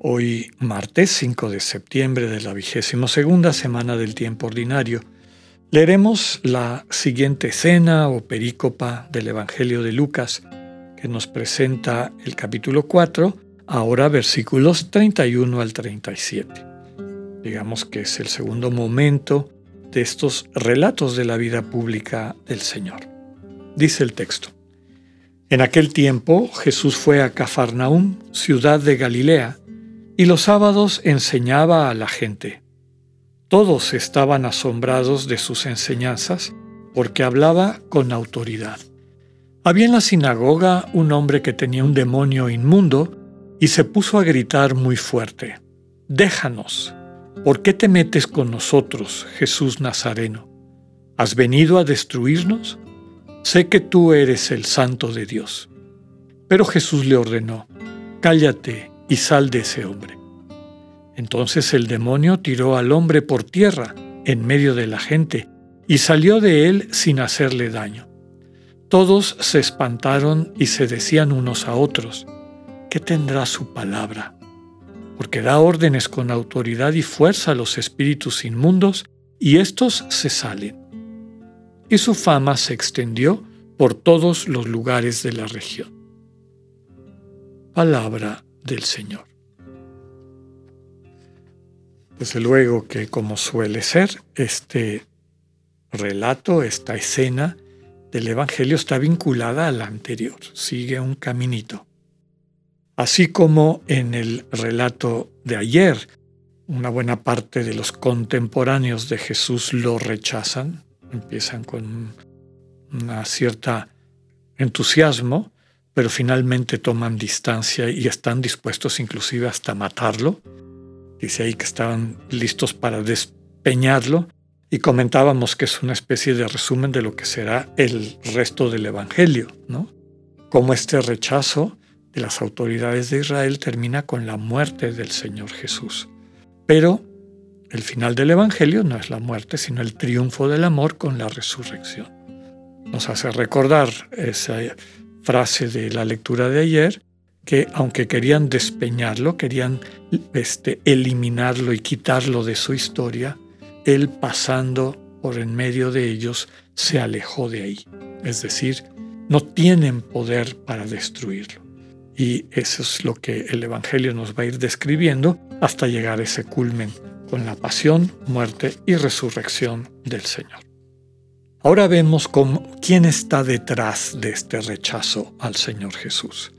Hoy, martes 5 de septiembre de la vigésima segunda semana del tiempo ordinario, leeremos la siguiente escena o perícopa del Evangelio de Lucas, que nos presenta el capítulo 4, ahora versículos 31 al 37. Digamos que es el segundo momento de estos relatos de la vida pública del Señor. Dice el texto. En aquel tiempo Jesús fue a Cafarnaúm, ciudad de Galilea, y los sábados enseñaba a la gente. Todos estaban asombrados de sus enseñanzas porque hablaba con autoridad. Había en la sinagoga un hombre que tenía un demonio inmundo y se puso a gritar muy fuerte, Déjanos, ¿por qué te metes con nosotros, Jesús Nazareno? ¿Has venido a destruirnos? Sé que tú eres el santo de Dios. Pero Jesús le ordenó, cállate y sal de ese hombre. Entonces el demonio tiró al hombre por tierra, en medio de la gente, y salió de él sin hacerle daño. Todos se espantaron y se decían unos a otros, ¿qué tendrá su palabra? Porque da órdenes con autoridad y fuerza a los espíritus inmundos, y éstos se salen y su fama se extendió por todos los lugares de la región. Palabra del Señor. Desde luego que, como suele ser, este relato, esta escena del Evangelio está vinculada a la anterior, sigue un caminito. Así como en el relato de ayer, una buena parte de los contemporáneos de Jesús lo rechazan, empiezan con una cierta entusiasmo, pero finalmente toman distancia y están dispuestos inclusive hasta matarlo. Dice ahí que estaban listos para despeñarlo y comentábamos que es una especie de resumen de lo que será el resto del Evangelio, ¿no? Cómo este rechazo de las autoridades de Israel termina con la muerte del Señor Jesús. Pero el final del Evangelio no es la muerte, sino el triunfo del amor con la resurrección. Nos hace recordar esa frase de la lectura de ayer, que aunque querían despeñarlo, querían este, eliminarlo y quitarlo de su historia, él pasando por en medio de ellos se alejó de ahí. Es decir, no tienen poder para destruirlo. Y eso es lo que el Evangelio nos va a ir describiendo hasta llegar a ese culmen con la pasión, muerte y resurrección del Señor. Ahora vemos quién está detrás de este rechazo al Señor Jesús.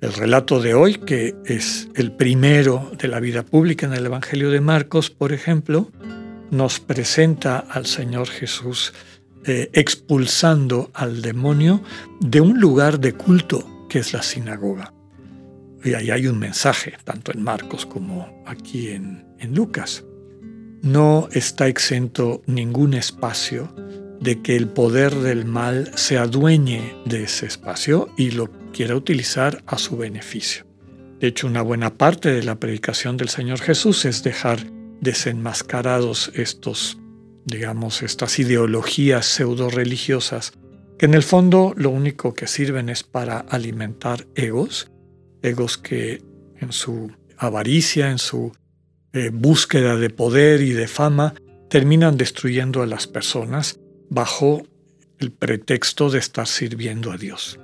El relato de hoy, que es el primero de la vida pública en el Evangelio de Marcos, por ejemplo, nos presenta al Señor Jesús eh, expulsando al demonio de un lugar de culto que es la sinagoga. Y ahí hay un mensaje, tanto en Marcos como aquí en, en Lucas. No está exento ningún espacio de que el poder del mal se adueñe de ese espacio y lo quiera utilizar a su beneficio. De hecho, una buena parte de la predicación del Señor Jesús es dejar desenmascarados estos, digamos, estas ideologías pseudo religiosas que en el fondo lo único que sirven es para alimentar egos egos que en su avaricia, en su eh, búsqueda de poder y de fama, terminan destruyendo a las personas bajo el pretexto de estar sirviendo a Dios.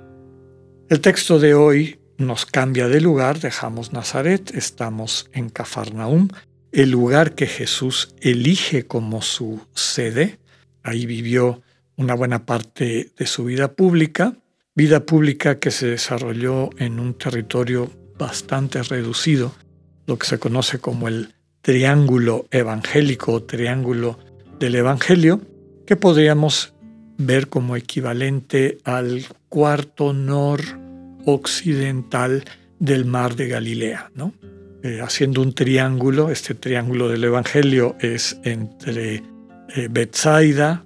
El texto de hoy nos cambia de lugar, dejamos Nazaret, estamos en Cafarnaum, el lugar que Jesús elige como su sede. Ahí vivió una buena parte de su vida pública vida pública que se desarrolló en un territorio bastante reducido, lo que se conoce como el triángulo evangélico o triángulo del Evangelio, que podríamos ver como equivalente al cuarto nor occidental del mar de Galilea. eh, haciendo un triángulo. Este triángulo del Evangelio es entre eh, Bethsaida,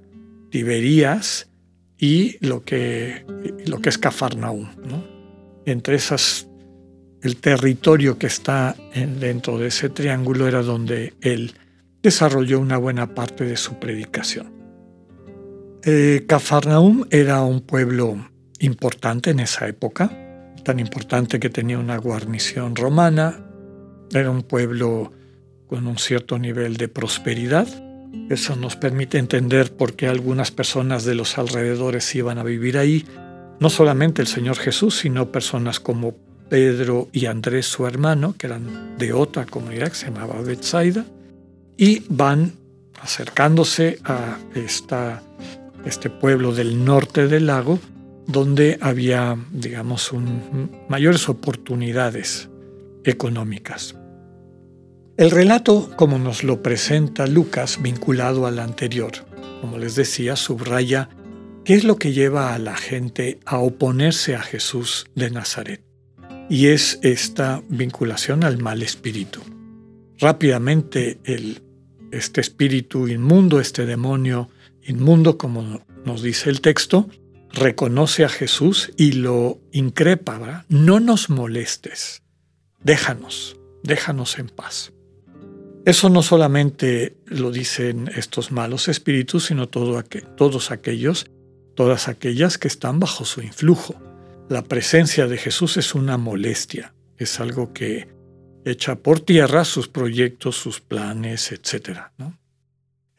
Tiberías y lo que, lo que es Cafarnaúm. Entre esas, el territorio que está dentro de ese triángulo era donde él desarrolló una buena parte de su predicación. Eh, Cafarnaúm era un pueblo importante en esa época, tan importante que tenía una guarnición romana, era un pueblo con un cierto nivel de prosperidad. Eso nos permite entender por qué algunas personas de los alrededores iban a vivir ahí, no solamente el Señor Jesús, sino personas como Pedro y Andrés, su hermano, que eran de otra comunidad que se llamaba Bethsaida, y van acercándose a esta, este pueblo del norte del lago, donde había, digamos, mayores oportunidades económicas. El relato, como nos lo presenta Lucas, vinculado al anterior, como les decía, subraya qué es lo que lleva a la gente a oponerse a Jesús de Nazaret. Y es esta vinculación al mal espíritu. Rápidamente el, este espíritu inmundo, este demonio inmundo, como nos dice el texto, reconoce a Jesús y lo increpa, No nos molestes, déjanos, déjanos en paz. Eso no solamente lo dicen estos malos espíritus, sino todo todos aquellos, todas aquellas que están bajo su influjo. La presencia de Jesús es una molestia, es algo que echa por tierra sus proyectos, sus planes, etc.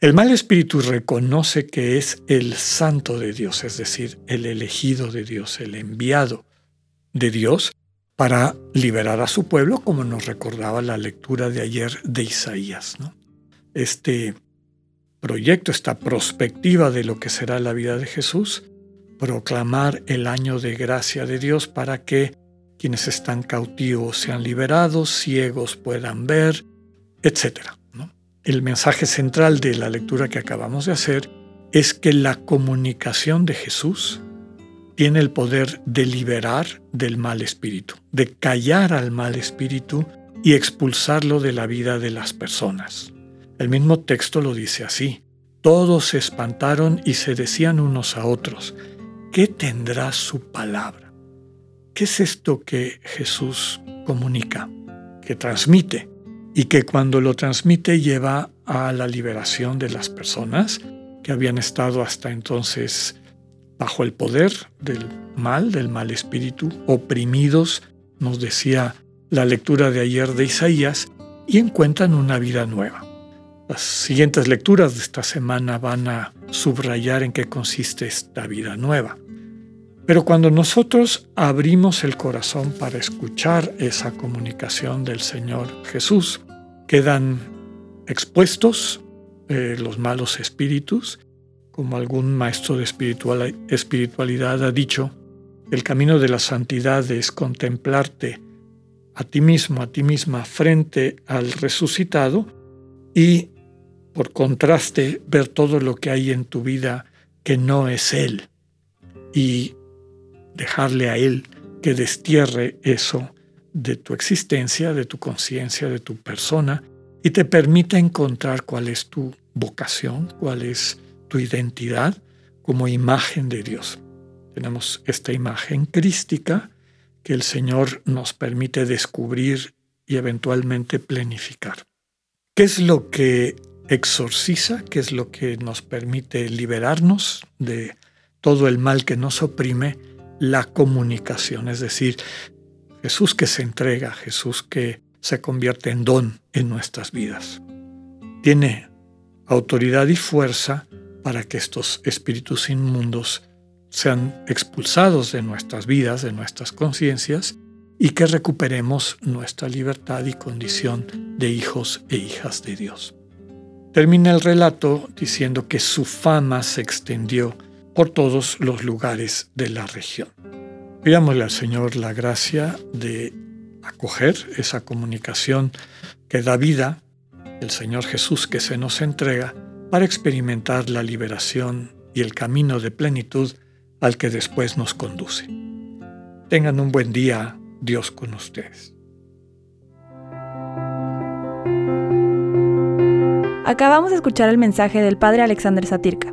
El mal espíritu reconoce que es el santo de Dios, es decir, el elegido de Dios, el enviado de Dios para liberar a su pueblo, como nos recordaba la lectura de ayer de Isaías. Este proyecto, esta perspectiva de lo que será la vida de Jesús, proclamar el año de gracia de Dios para que quienes están cautivos sean liberados, ciegos puedan ver, etc. El mensaje central de la lectura que acabamos de hacer es que la comunicación de Jesús tiene el poder de liberar del mal espíritu, de callar al mal espíritu y expulsarlo de la vida de las personas. El mismo texto lo dice así. Todos se espantaron y se decían unos a otros, ¿qué tendrá su palabra? ¿Qué es esto que Jesús comunica, que transmite? Y que cuando lo transmite lleva a la liberación de las personas que habían estado hasta entonces bajo el poder del mal, del mal espíritu, oprimidos, nos decía la lectura de ayer de Isaías, y encuentran una vida nueva. Las siguientes lecturas de esta semana van a subrayar en qué consiste esta vida nueva. Pero cuando nosotros abrimos el corazón para escuchar esa comunicación del Señor Jesús, quedan expuestos eh, los malos espíritus, como algún maestro de espiritualidad ha dicho, el camino de la santidad es contemplarte a ti mismo, a ti misma, frente al resucitado y, por contraste, ver todo lo que hay en tu vida que no es Él. Y dejarle a Él que destierre eso de tu existencia, de tu conciencia, de tu persona y te permita encontrar cuál es tu vocación, cuál es tu identidad como imagen de Dios. Tenemos esta imagen crística que el Señor nos permite descubrir y eventualmente planificar. ¿Qué es lo que exorciza? ¿Qué es lo que nos permite liberarnos de todo el mal que nos oprime? La comunicación, es decir, Jesús que se entrega, Jesús que se convierte en don en nuestras vidas. Tiene autoridad y fuerza para que estos espíritus inmundos sean expulsados de nuestras vidas, de nuestras conciencias, y que recuperemos nuestra libertad y condición de hijos e hijas de Dios. Termina el relato diciendo que su fama se extendió por todos los lugares de la región. Pidámosle al Señor la gracia de acoger esa comunicación que da vida, el Señor Jesús que se nos entrega, para experimentar la liberación y el camino de plenitud al que después nos conduce. Tengan un buen día, Dios con ustedes. Acabamos de escuchar el mensaje del Padre Alexander Satirka.